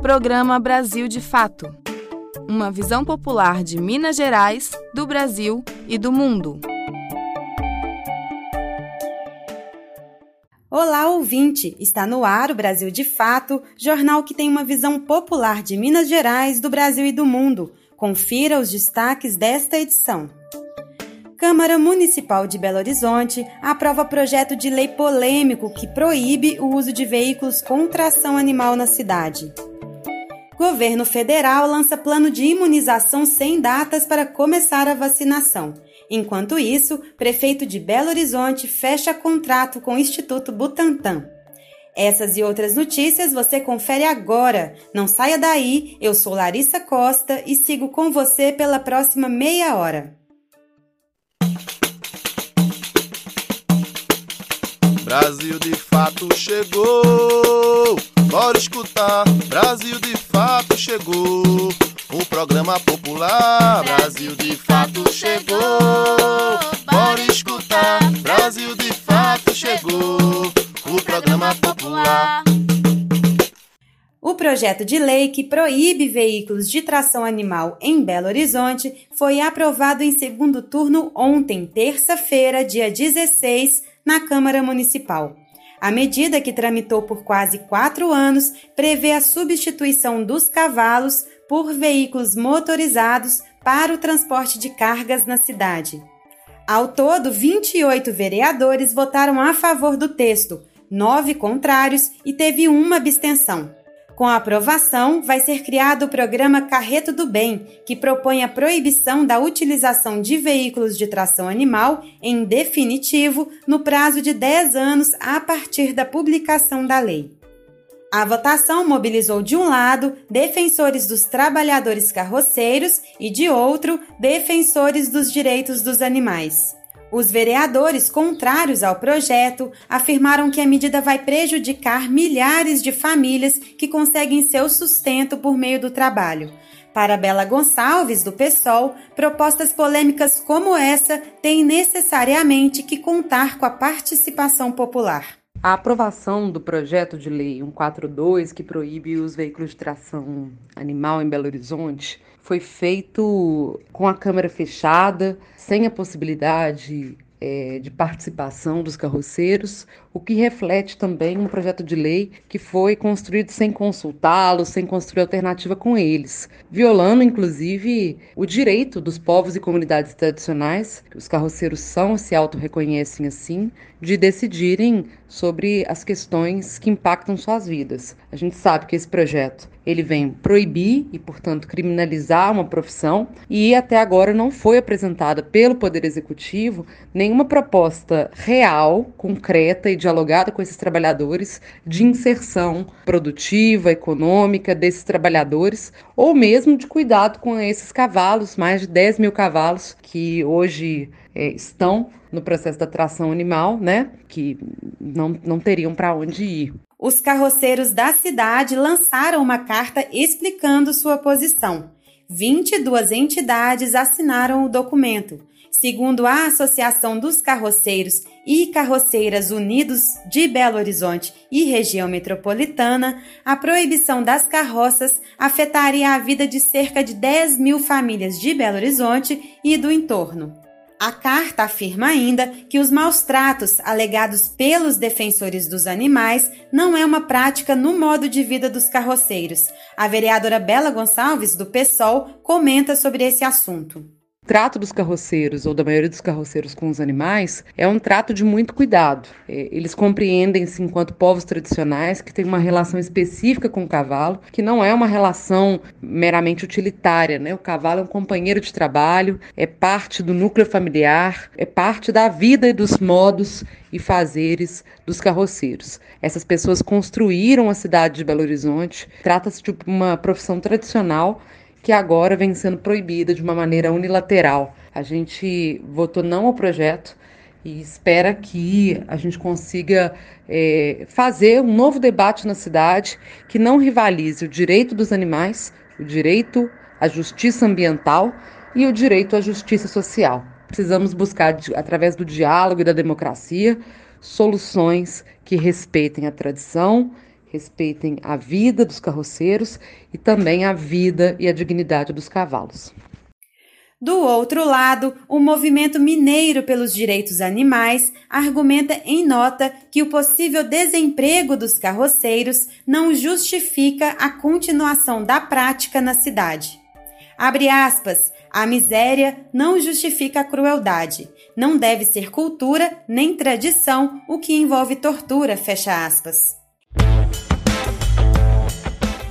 Programa Brasil de Fato uma visão popular de Minas Gerais, do Brasil e do mundo. Olá, ouvinte! Está no ar o Brasil de Fato, jornal que tem uma visão popular de Minas Gerais, do Brasil e do mundo. Confira os destaques desta edição. Câmara Municipal de Belo Horizonte aprova projeto de lei polêmico que proíbe o uso de veículos com tração animal na cidade. Governo federal lança plano de imunização sem datas para começar a vacinação. Enquanto isso, prefeito de Belo Horizonte fecha contrato com o Instituto Butantan. Essas e outras notícias você confere agora. Não saia daí, eu sou Larissa Costa e sigo com você pela próxima meia hora. Brasil de fato chegou. Bora escutar, Brasil de fato chegou. O programa popular, Brasil de fato chegou. Bora escutar, Brasil de fato chegou. O programa popular. O projeto de lei que proíbe veículos de tração animal em Belo Horizonte foi aprovado em segundo turno ontem, terça-feira, dia 16, na Câmara Municipal. A medida, que tramitou por quase quatro anos, prevê a substituição dos cavalos por veículos motorizados para o transporte de cargas na cidade. Ao todo, 28 vereadores votaram a favor do texto, nove contrários e teve uma abstenção. Com a aprovação, vai ser criado o programa Carreto do Bem, que propõe a proibição da utilização de veículos de tração animal, em definitivo, no prazo de 10 anos a partir da publicação da lei. A votação mobilizou de um lado defensores dos trabalhadores carroceiros e de outro defensores dos direitos dos animais. Os vereadores contrários ao projeto afirmaram que a medida vai prejudicar milhares de famílias que conseguem seu sustento por meio do trabalho. Para Bela Gonçalves, do PSOL, propostas polêmicas como essa têm necessariamente que contar com a participação popular. A aprovação do projeto de lei 142, que proíbe os veículos de tração animal em Belo Horizonte, foi feito com a Câmara fechada, sem a possibilidade é, de participação dos carroceiros, o que reflete também um projeto de lei que foi construído sem consultá-los, sem construir alternativa com eles, violando inclusive o direito dos povos e comunidades tradicionais, que os carroceiros são se auto-reconhecem assim, de decidirem sobre as questões que impactam suas vidas. A gente sabe que esse projeto ele vem proibir e, portanto, criminalizar uma profissão e até agora não foi apresentada pelo Poder Executivo nenhuma proposta real, concreta e dialogada com esses trabalhadores de inserção produtiva, econômica desses trabalhadores ou mesmo de cuidado com esses cavalos, mais de 10 mil cavalos que hoje é, estão no processo da tração animal, né? Que não, não teriam para onde ir. Os carroceiros da cidade lançaram uma carta explicando sua posição. 22 entidades assinaram o documento. Segundo a Associação dos Carroceiros e Carroceiras Unidos de Belo Horizonte e região metropolitana, a proibição das carroças afetaria a vida de cerca de 10 mil famílias de Belo Horizonte e do entorno. A carta afirma ainda que os maus tratos alegados pelos defensores dos animais não é uma prática no modo de vida dos carroceiros. A vereadora Bela Gonçalves, do PSOL, comenta sobre esse assunto trato dos carroceiros ou da maioria dos carroceiros com os animais é um trato de muito cuidado. É, eles compreendem-se enquanto povos tradicionais que têm uma relação específica com o cavalo, que não é uma relação meramente utilitária. Né? O cavalo é um companheiro de trabalho, é parte do núcleo familiar, é parte da vida e dos modos e fazeres dos carroceiros. Essas pessoas construíram a cidade de Belo Horizonte. Trata-se de uma profissão tradicional que agora vem sendo proibida de uma maneira unilateral. A gente votou não ao projeto e espera que a gente consiga é, fazer um novo debate na cidade que não rivalize o direito dos animais, o direito à justiça ambiental e o direito à justiça social. Precisamos buscar, através do diálogo e da democracia, soluções que respeitem a tradição, respeitem a vida dos carroceiros e também a vida e a dignidade dos cavalos. Do outro lado, o movimento mineiro pelos direitos animais argumenta em nota que o possível desemprego dos carroceiros não justifica a continuação da prática na cidade. Abre aspas, a miséria não justifica a crueldade. Não deve ser cultura nem tradição o que envolve tortura, fecha aspas.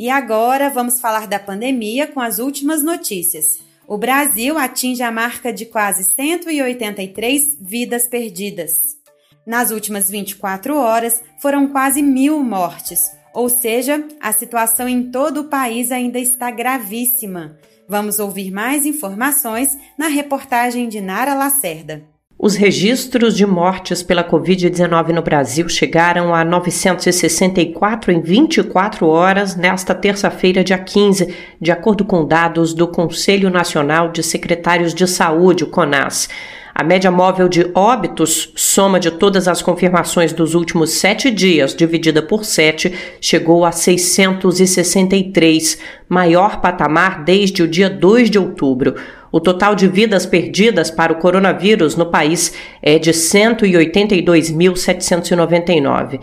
E agora vamos falar da pandemia com as últimas notícias. O Brasil atinge a marca de quase 183 vidas perdidas. Nas últimas 24 horas, foram quase mil mortes, ou seja, a situação em todo o país ainda está gravíssima. Vamos ouvir mais informações na reportagem de Nara Lacerda. Os registros de mortes pela Covid-19 no Brasil chegaram a 964 em 24 horas nesta terça-feira, dia 15, de acordo com dados do Conselho Nacional de Secretários de Saúde, o CONAS. A média móvel de óbitos, soma de todas as confirmações dos últimos sete dias, dividida por sete, chegou a 663, maior patamar desde o dia 2 de outubro. O total de vidas perdidas para o coronavírus no país é de 182.799.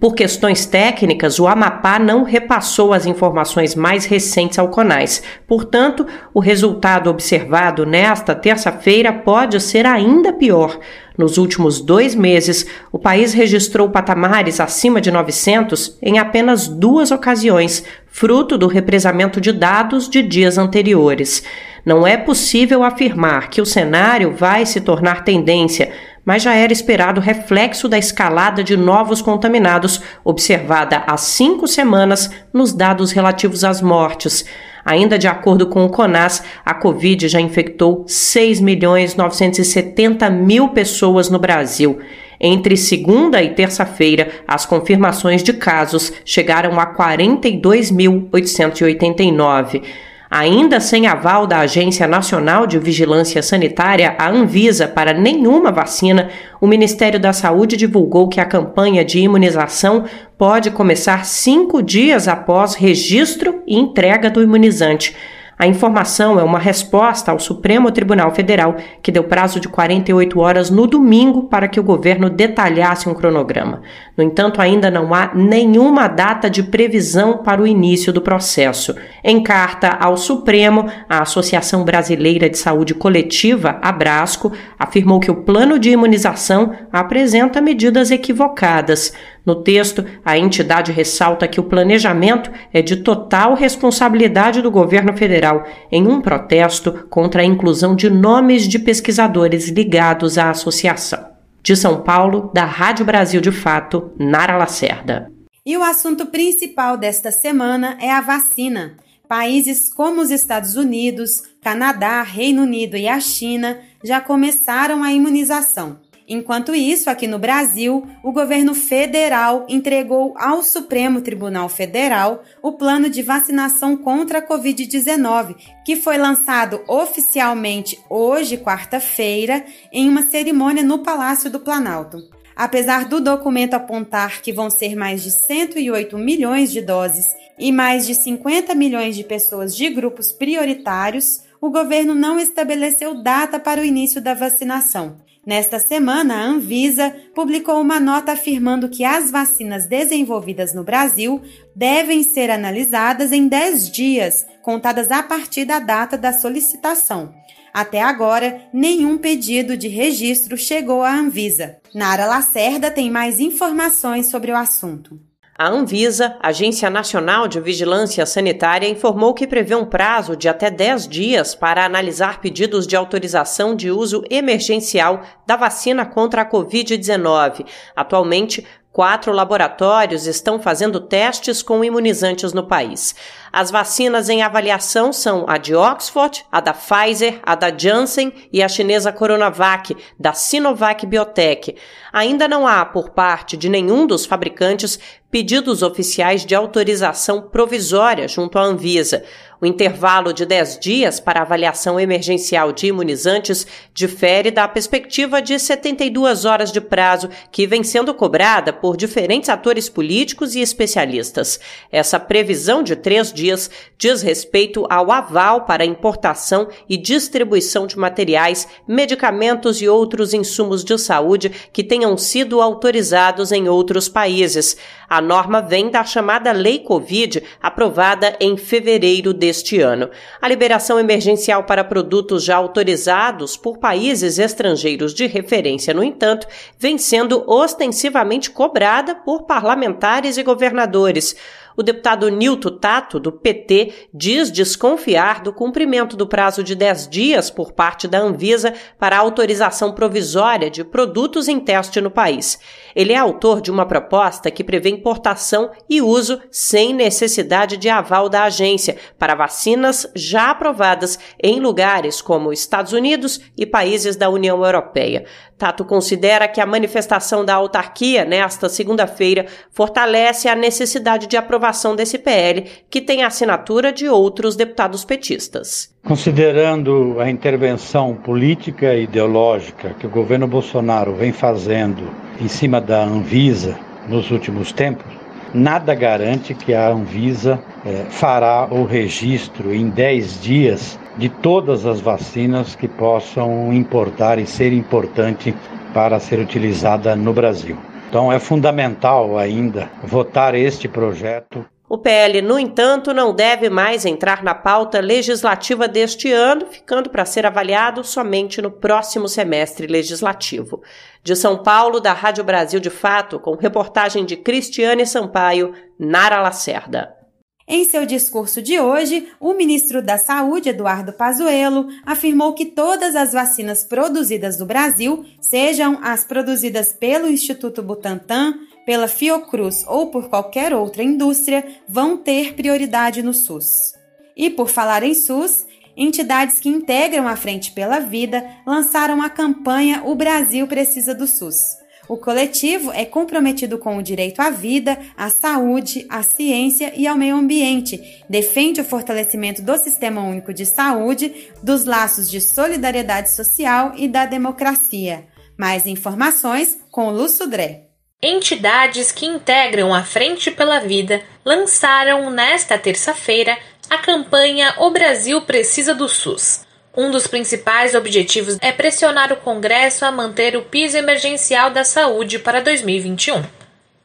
Por questões técnicas, o Amapá não repassou as informações mais recentes ao CONAS. Portanto, o resultado observado nesta terça-feira pode ser ainda pior. Nos últimos dois meses, o país registrou patamares acima de 900 em apenas duas ocasiões, fruto do represamento de dados de dias anteriores. Não é possível afirmar que o cenário vai se tornar tendência, mas já era esperado reflexo da escalada de novos contaminados observada há cinco semanas nos dados relativos às mortes. Ainda de acordo com o CONAS, a Covid já infectou 6 milhões 970 mil pessoas no Brasil. Entre segunda e terça-feira, as confirmações de casos chegaram a 42.889. Ainda sem aval da Agência Nacional de Vigilância Sanitária, a Anvisa, para nenhuma vacina, o Ministério da Saúde divulgou que a campanha de imunização pode começar cinco dias após registro e entrega do imunizante. A informação é uma resposta ao Supremo Tribunal Federal, que deu prazo de 48 horas no domingo para que o governo detalhasse um cronograma. No entanto, ainda não há nenhuma data de previsão para o início do processo. Em carta ao Supremo, a Associação Brasileira de Saúde Coletiva, Abrasco, afirmou que o plano de imunização apresenta medidas equivocadas. No texto, a entidade ressalta que o planejamento é de total responsabilidade do governo federal em um protesto contra a inclusão de nomes de pesquisadores ligados à associação. De São Paulo, da Rádio Brasil de Fato, Nara Lacerda. E o assunto principal desta semana é a vacina. Países como os Estados Unidos, Canadá, Reino Unido e a China já começaram a imunização. Enquanto isso, aqui no Brasil, o governo federal entregou ao Supremo Tribunal Federal o plano de vacinação contra a Covid-19, que foi lançado oficialmente hoje, quarta-feira, em uma cerimônia no Palácio do Planalto. Apesar do documento apontar que vão ser mais de 108 milhões de doses e mais de 50 milhões de pessoas de grupos prioritários, o governo não estabeleceu data para o início da vacinação. Nesta semana, a Anvisa publicou uma nota afirmando que as vacinas desenvolvidas no Brasil devem ser analisadas em 10 dias, contadas a partir da data da solicitação. Até agora, nenhum pedido de registro chegou à Anvisa. Nara Lacerda tem mais informações sobre o assunto. A Anvisa, Agência Nacional de Vigilância Sanitária, informou que prevê um prazo de até 10 dias para analisar pedidos de autorização de uso emergencial da vacina contra a Covid-19. Atualmente, Quatro laboratórios estão fazendo testes com imunizantes no país. As vacinas em avaliação são a de Oxford, a da Pfizer, a da Janssen e a chinesa Coronavac, da Sinovac Biotech. Ainda não há, por parte de nenhum dos fabricantes, pedidos oficiais de autorização provisória junto à Anvisa. O intervalo de 10 dias para avaliação emergencial de imunizantes difere da perspectiva de 72 horas de prazo que vem sendo cobrada por diferentes atores políticos e especialistas. Essa previsão de três dias diz respeito ao aval para importação e distribuição de materiais, medicamentos e outros insumos de saúde que tenham sido autorizados em outros países. A norma vem da chamada Lei Covid, aprovada em fevereiro deste deste ano. A liberação emergencial para produtos já autorizados por países estrangeiros de referência, no entanto, vem sendo ostensivamente cobrada por parlamentares e governadores. O deputado Nilton Tato, do PT, diz desconfiar do cumprimento do prazo de 10 dias por parte da Anvisa para autorização provisória de produtos em teste no país. Ele é autor de uma proposta que prevê importação e uso sem necessidade de aval da agência para vacinas já aprovadas em lugares como Estados Unidos e países da União Europeia. Tato considera que a manifestação da autarquia nesta segunda-feira fortalece a necessidade de aprovação desse PL, que tem a assinatura de outros deputados petistas. Considerando a intervenção política e ideológica que o governo Bolsonaro vem fazendo em cima da Anvisa nos últimos tempos, nada garante que a Anvisa é, fará o registro em 10 dias de todas as vacinas que possam importar e ser importante para ser utilizada no Brasil. Então é fundamental ainda votar este projeto. O PL, no entanto, não deve mais entrar na pauta legislativa deste ano, ficando para ser avaliado somente no próximo semestre legislativo. De São Paulo, da Rádio Brasil de Fato, com reportagem de Cristiane Sampaio, Nara Lacerda. Em seu discurso de hoje, o ministro da Saúde, Eduardo Pazuello, afirmou que todas as vacinas produzidas no Brasil, sejam as produzidas pelo Instituto Butantan, pela Fiocruz ou por qualquer outra indústria, vão ter prioridade no SUS. E por falar em SUS, entidades que integram a Frente pela Vida lançaram a campanha O Brasil Precisa do SUS o coletivo é comprometido com o direito à vida, à saúde, à ciência e ao meio ambiente. Defende o fortalecimento do Sistema Único de Saúde, dos laços de solidariedade social e da democracia. Mais informações com Lu Sudré. Entidades que integram a Frente pela Vida lançaram nesta terça-feira a campanha O Brasil Precisa do SUS um dos principais objetivos é pressionar o Congresso a manter o piso emergencial da saúde para 2021.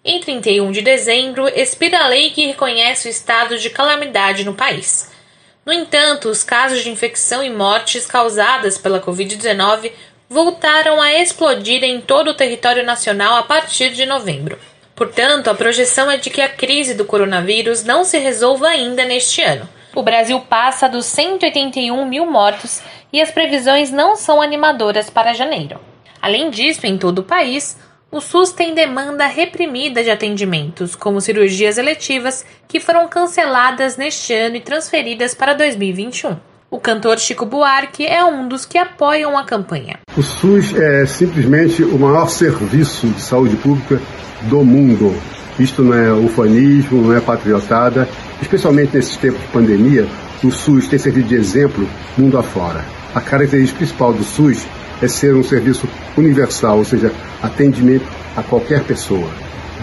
Em 31 de dezembro, expira a lei que reconhece o estado de calamidade no país. No entanto, os casos de infecção e mortes causadas pela Covid-19 voltaram a explodir em todo o território nacional a partir de novembro. Portanto, a projeção é de que a crise do coronavírus não se resolva ainda neste ano o Brasil passa dos 181 mil mortos e as previsões não são animadoras para janeiro. Além disso, em todo o país, o SUS tem demanda reprimida de atendimentos, como cirurgias eletivas, que foram canceladas neste ano e transferidas para 2021. O cantor Chico Buarque é um dos que apoiam a campanha. O SUS é simplesmente o maior serviço de saúde pública do mundo. Isto não é ufanismo, não é patriotada. Especialmente nesses tempos de pandemia, o SUS tem servido de exemplo mundo afora. A característica principal do SUS é ser um serviço universal, ou seja, atendimento a qualquer pessoa,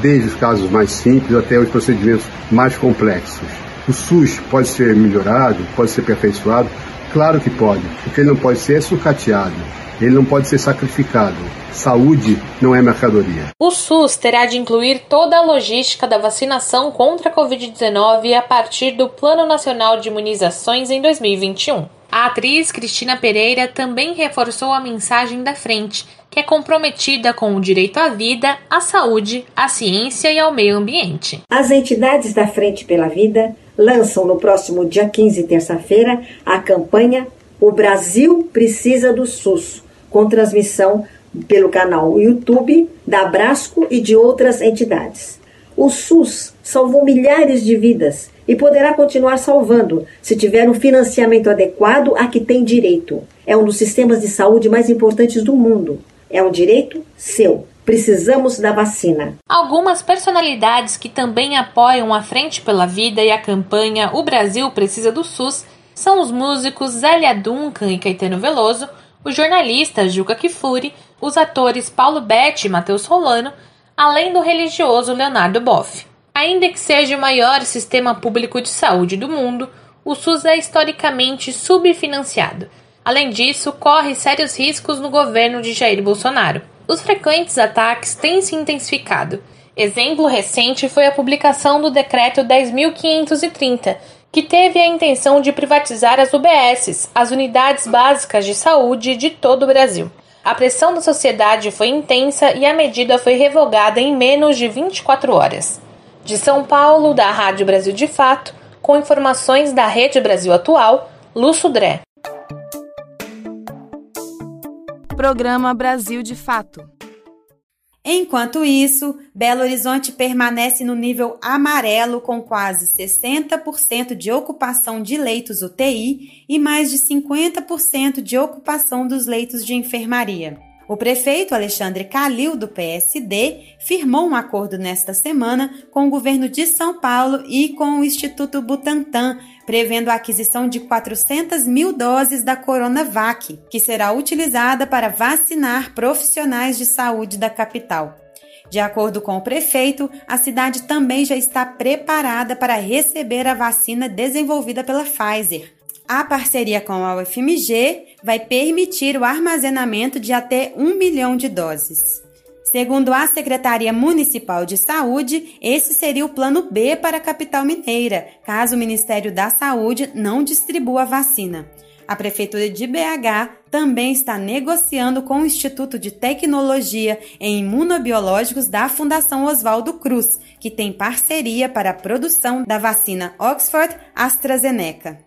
desde os casos mais simples até os procedimentos mais complexos. O SUS pode ser melhorado, pode ser aperfeiçoado? Claro que pode. O que ele não pode ser é sucateado ele não pode ser sacrificado. Saúde não é mercadoria. O SUS terá de incluir toda a logística da vacinação contra a Covid-19 a partir do Plano Nacional de Imunizações em 2021. A atriz Cristina Pereira também reforçou a mensagem da frente, que é comprometida com o direito à vida, à saúde, à ciência e ao meio ambiente. As entidades da Frente pela Vida lançam no próximo dia 15, terça-feira, a campanha O Brasil Precisa do SUS com transmissão pelo canal YouTube da Brasco e de outras entidades. O SUS salvou milhares de vidas e poderá continuar salvando se tiver um financiamento adequado a que tem direito. É um dos sistemas de saúde mais importantes do mundo. É um direito seu. Precisamos da vacina. Algumas personalidades que também apoiam a Frente pela Vida e a campanha O Brasil Precisa do SUS são os músicos Zélia Duncan e Caetano Veloso, o jornalista Juca Kifuri, os atores Paulo Betti e Matheus Rolano, além do religioso Leonardo Boff. Ainda que seja o maior sistema público de saúde do mundo, o SUS é historicamente subfinanciado. Além disso, corre sérios riscos no governo de Jair Bolsonaro. Os frequentes ataques têm se intensificado. Exemplo recente foi a publicação do Decreto 10.530, que teve a intenção de privatizar as UBSs, as Unidades Básicas de Saúde de todo o Brasil. A pressão da sociedade foi intensa e a medida foi revogada em menos de 24 horas. De São Paulo, da Rádio Brasil de Fato, com informações da Rede Brasil Atual, Lúcio Dré. Programa Brasil de Fato. Enquanto isso, Belo Horizonte permanece no nível amarelo com quase 60% de ocupação de leitos UTI e mais de 50% de ocupação dos leitos de enfermaria. O prefeito Alexandre Calil, do PSD, firmou um acordo nesta semana com o governo de São Paulo e com o Instituto Butantan, prevendo a aquisição de 400 mil doses da Coronavac, que será utilizada para vacinar profissionais de saúde da capital. De acordo com o prefeito, a cidade também já está preparada para receber a vacina desenvolvida pela Pfizer. A parceria com a UFMG vai permitir o armazenamento de até um milhão de doses. Segundo a Secretaria Municipal de Saúde, esse seria o plano B para a capital mineira, caso o Ministério da Saúde não distribua a vacina. A Prefeitura de BH também está negociando com o Instituto de Tecnologia em Imunobiológicos da Fundação Oswaldo Cruz, que tem parceria para a produção da vacina Oxford AstraZeneca.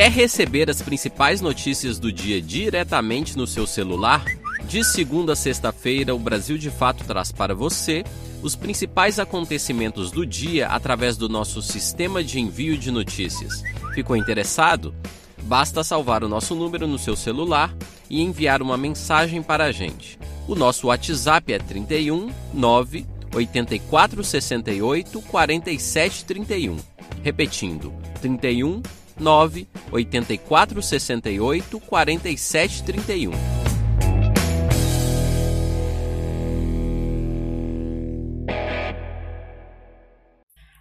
Quer receber as principais notícias do dia diretamente no seu celular? De segunda a sexta-feira, o Brasil de Fato traz para você os principais acontecimentos do dia através do nosso sistema de envio de notícias. Ficou interessado? Basta salvar o nosso número no seu celular e enviar uma mensagem para a gente. O nosso WhatsApp é 31 9 84 68 47 31. Repetindo, 31 9 84 68 47 31.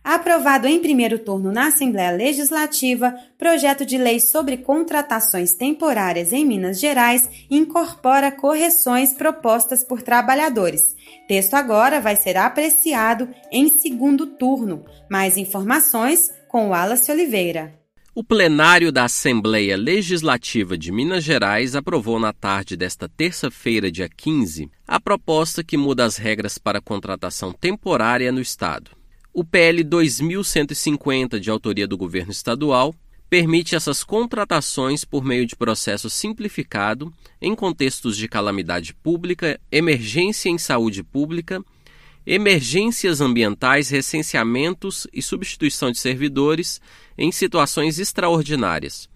Aprovado em primeiro turno na Assembleia Legislativa, projeto de lei sobre contratações temporárias em Minas Gerais incorpora correções propostas por trabalhadores. Texto agora vai ser apreciado em segundo turno. Mais informações com Wallace Oliveira. O plenário da Assembleia Legislativa de Minas Gerais aprovou na tarde desta terça-feira, dia 15, a proposta que muda as regras para contratação temporária no Estado. O PL 2150, de autoria do governo estadual, permite essas contratações por meio de processo simplificado em contextos de calamidade pública, emergência em saúde pública, emergências ambientais, recenseamentos e substituição de servidores em situações extraordinárias.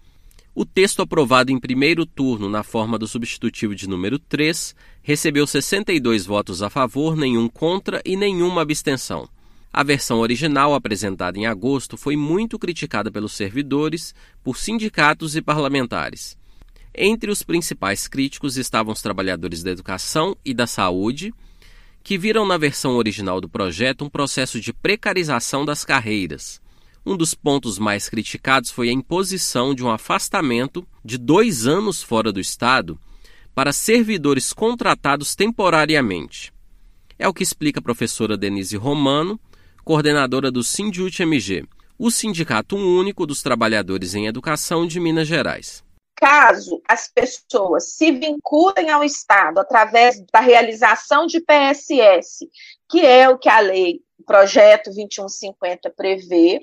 O texto aprovado em primeiro turno na forma do substitutivo de número 3 recebeu 62 votos a favor, nenhum contra e nenhuma abstenção. A versão original, apresentada em agosto, foi muito criticada pelos servidores, por sindicatos e parlamentares. Entre os principais críticos estavam os trabalhadores da educação e da saúde, que viram na versão original do projeto um processo de precarização das carreiras. Um dos pontos mais criticados foi a imposição de um afastamento de dois anos fora do Estado para servidores contratados temporariamente. É o que explica a professora Denise Romano, coordenadora do Sindiut-MG, o Sindicato Único dos Trabalhadores em Educação de Minas Gerais. Caso as pessoas se vinculem ao Estado através da realização de PSS, que é o que a lei, o projeto 2150 prevê,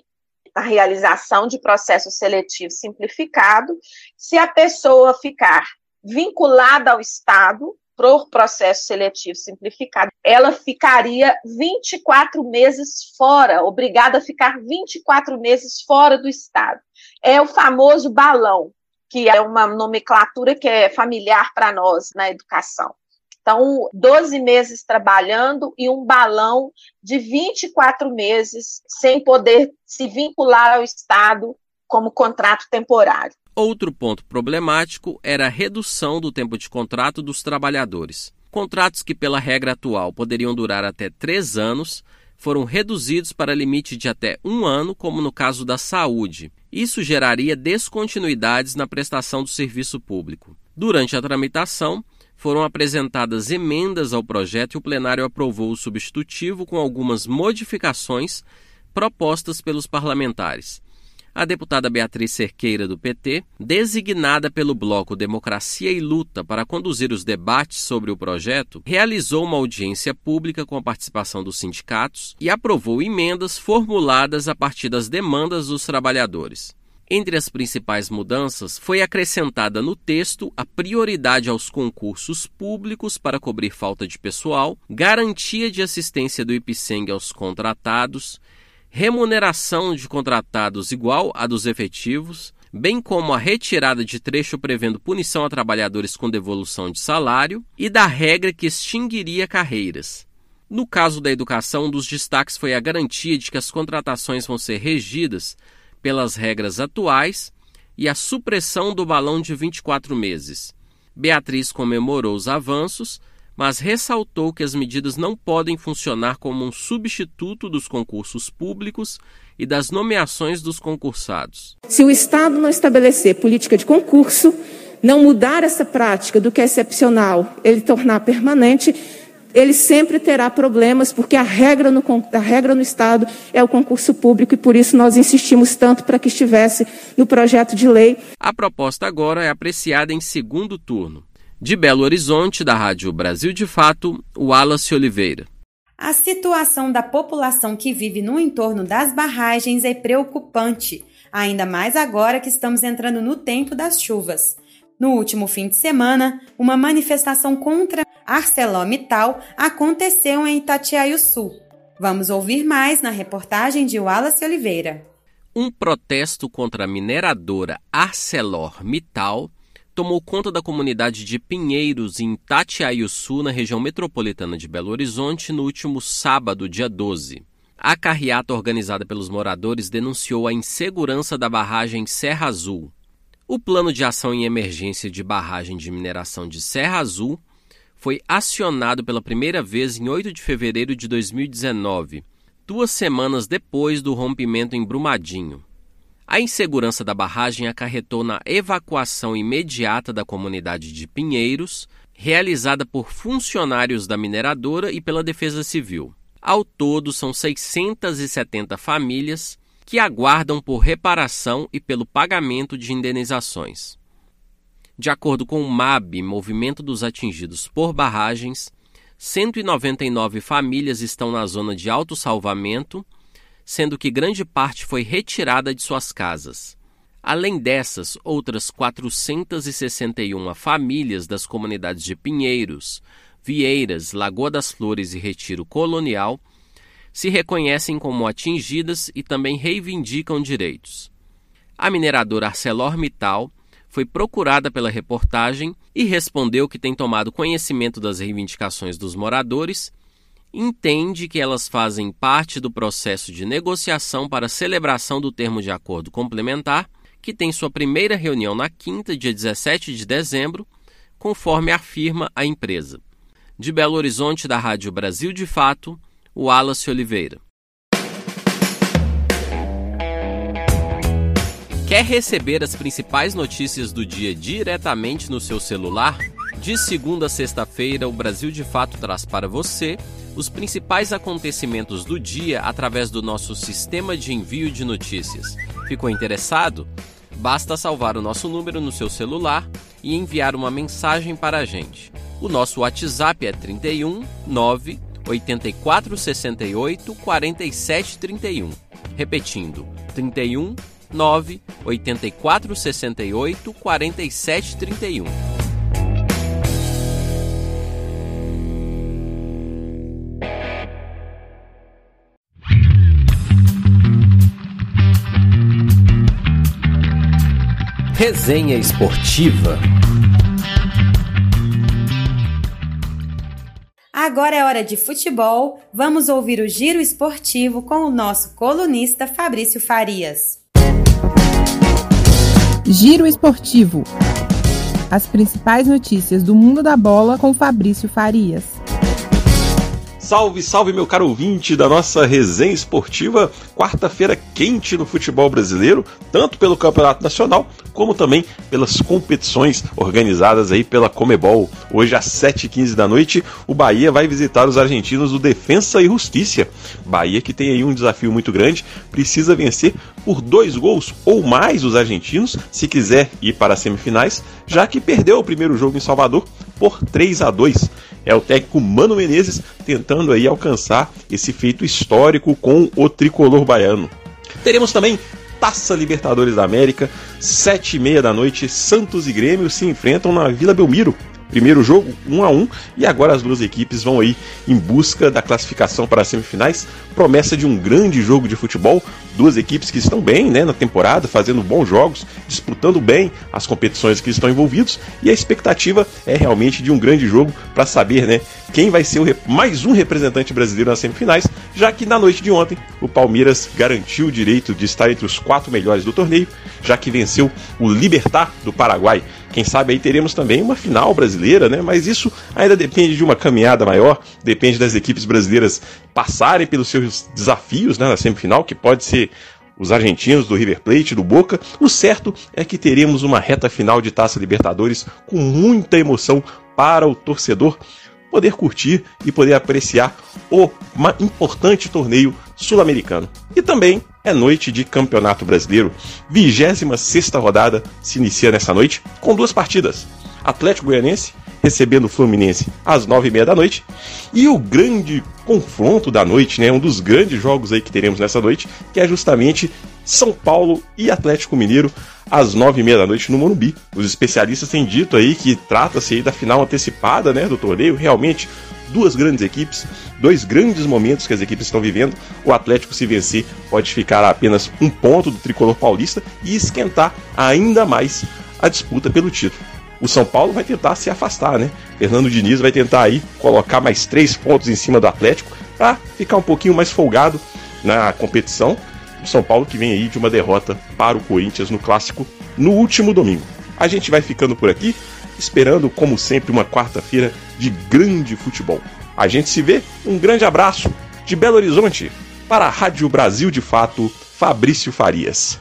na realização de processo seletivo simplificado, se a pessoa ficar vinculada ao Estado por processo seletivo simplificado, ela ficaria 24 meses fora, obrigada a ficar 24 meses fora do Estado. É o famoso balão, que é uma nomenclatura que é familiar para nós na educação. Então, 12 meses trabalhando e um balão de 24 meses sem poder se vincular ao Estado como contrato temporário. Outro ponto problemático era a redução do tempo de contrato dos trabalhadores. Contratos que, pela regra atual, poderiam durar até três anos, foram reduzidos para limite de até um ano, como no caso da saúde. Isso geraria descontinuidades na prestação do serviço público. Durante a tramitação, foram apresentadas emendas ao projeto e o plenário aprovou o substitutivo com algumas modificações propostas pelos parlamentares. A deputada Beatriz Cerqueira, do PT, designada pelo bloco Democracia e Luta para conduzir os debates sobre o projeto, realizou uma audiência pública com a participação dos sindicatos e aprovou emendas formuladas a partir das demandas dos trabalhadores. Entre as principais mudanças, foi acrescentada no texto a prioridade aos concursos públicos para cobrir falta de pessoal, garantia de assistência do IPSENG aos contratados, remuneração de contratados igual à dos efetivos, bem como a retirada de trecho prevendo punição a trabalhadores com devolução de salário e da regra que extinguiria carreiras. No caso da educação, um dos destaques foi a garantia de que as contratações vão ser regidas pelas regras atuais e a supressão do balão de 24 meses. Beatriz comemorou os avanços, mas ressaltou que as medidas não podem funcionar como um substituto dos concursos públicos e das nomeações dos concursados. Se o Estado não estabelecer política de concurso, não mudar essa prática do que é excepcional, ele tornar permanente, ele sempre terá problemas, porque a regra, no, a regra no Estado é o concurso público e por isso nós insistimos tanto para que estivesse no projeto de lei. A proposta agora é apreciada em segundo turno. De Belo Horizonte, da Rádio Brasil de Fato, Wallace Oliveira. A situação da população que vive no entorno das barragens é preocupante, ainda mais agora que estamos entrando no tempo das chuvas. No último fim de semana, uma manifestação contra ArcelorMittal aconteceu em Itatiaia-Sul. Vamos ouvir mais na reportagem de Wallace Oliveira. Um protesto contra a mineradora ArcelorMittal tomou conta da comunidade de Pinheiros, em Itatiaia-Sul, na região metropolitana de Belo Horizonte, no último sábado, dia 12. A carreata organizada pelos moradores denunciou a insegurança da barragem Serra Azul, o Plano de Ação em Emergência de Barragem de Mineração de Serra Azul foi acionado pela primeira vez em 8 de fevereiro de 2019, duas semanas depois do rompimento em Brumadinho. A insegurança da barragem acarretou na evacuação imediata da comunidade de Pinheiros, realizada por funcionários da mineradora e pela Defesa Civil. Ao todo, são 670 famílias que aguardam por reparação e pelo pagamento de indenizações. De acordo com o MAB, Movimento dos Atingidos por Barragens, 199 famílias estão na zona de autossalvamento, sendo que grande parte foi retirada de suas casas. Além dessas, outras 461 famílias das comunidades de Pinheiros, Vieiras, Lagoa das Flores e Retiro Colonial se reconhecem como atingidas e também reivindicam direitos. A mineradora ArcelorMittal foi procurada pela reportagem e respondeu que tem tomado conhecimento das reivindicações dos moradores, entende que elas fazem parte do processo de negociação para celebração do termo de acordo complementar, que tem sua primeira reunião na quinta, dia 17 de dezembro, conforme afirma a empresa. De Belo Horizonte, da Rádio Brasil de Fato, Wallace Oliveira. Quer receber as principais notícias do dia diretamente no seu celular? De segunda a sexta-feira, o Brasil de Fato traz para você os principais acontecimentos do dia através do nosso sistema de envio de notícias. Ficou interessado? Basta salvar o nosso número no seu celular e enviar uma mensagem para a gente. O nosso WhatsApp é 31 9 8468 4731. Repetindo, 31 9 84 68 47 31. Resenha Esportiva. Agora é hora de futebol. Vamos ouvir o giro esportivo com o nosso colunista Fabrício Farias. Giro esportivo. As principais notícias do mundo da bola com Fabrício Farias. Salve, salve, meu caro ouvinte da nossa resenha esportiva. Quarta-feira quente no futebol brasileiro, tanto pelo Campeonato Nacional como também pelas competições organizadas aí pela Comebol. Hoje às 7h15 da noite, o Bahia vai visitar os argentinos do Defensa e Justiça. Bahia que tem aí um desafio muito grande, precisa vencer por dois gols ou mais os argentinos se quiser ir para as semifinais, já que perdeu o primeiro jogo em Salvador por 3 a 2 é o técnico Mano Menezes tentando aí alcançar esse feito histórico com o tricolor baiano. Teremos também Taça Libertadores da América, sete e meia da noite, Santos e Grêmio se enfrentam na Vila Belmiro. Primeiro jogo, 1 um a 1 um, e agora as duas equipes vão aí em busca da classificação para as semifinais. Promessa de um grande jogo de futebol, duas equipes que estão bem né, na temporada, fazendo bons jogos, disputando bem as competições que estão envolvidos, e a expectativa é realmente de um grande jogo para saber né, quem vai ser o, mais um representante brasileiro nas semifinais, já que na noite de ontem o Palmeiras garantiu o direito de estar entre os quatro melhores do torneio, já que venceu o Libertar do Paraguai quem sabe aí teremos também uma final brasileira, né? Mas isso ainda depende de uma caminhada maior, depende das equipes brasileiras passarem pelos seus desafios né, na semifinal, que pode ser os argentinos do River Plate, do Boca. O certo é que teremos uma reta final de Taça Libertadores com muita emoção para o torcedor poder curtir e poder apreciar o importante torneio sul-americano. E também é noite de Campeonato Brasileiro. 26 rodada se inicia nessa noite com duas partidas. Atlético Goianense recebendo o Fluminense às 9h30 da noite. E o grande confronto da noite, né, um dos grandes jogos aí que teremos nessa noite, que é justamente São Paulo e Atlético Mineiro às 9h30 da noite no Morumbi. Os especialistas têm dito aí que trata-se da final antecipada né, do torneio. Realmente, duas grandes equipes, dois grandes momentos que as equipes estão vivendo. O Atlético, se vencer, pode ficar a apenas um ponto do tricolor paulista e esquentar ainda mais a disputa pelo título. O São Paulo vai tentar se afastar, né? Fernando Diniz vai tentar aí colocar mais três pontos em cima do Atlético para ficar um pouquinho mais folgado na competição. O São Paulo que vem aí de uma derrota para o Corinthians no clássico no último domingo. A gente vai ficando por aqui esperando, como sempre, uma quarta-feira de grande futebol. A gente se vê, um grande abraço de Belo Horizonte para a Rádio Brasil de Fato, Fabrício Farias.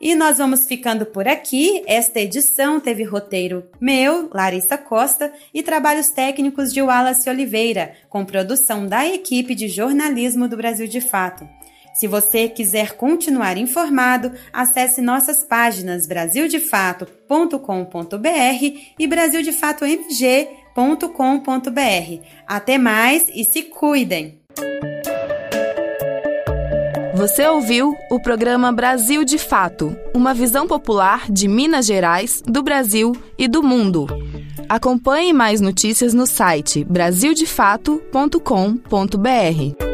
E nós vamos ficando por aqui. Esta edição teve roteiro meu, Larissa Costa, e trabalhos técnicos de Wallace Oliveira, com produção da equipe de jornalismo do Brasil de Fato. Se você quiser continuar informado, acesse nossas páginas brasildefato.com.br e brasildefatomg.com.br. Até mais e se cuidem! Você ouviu o programa Brasil de Fato, uma visão popular de Minas Gerais, do Brasil e do mundo. Acompanhe mais notícias no site brasildefato.com.br.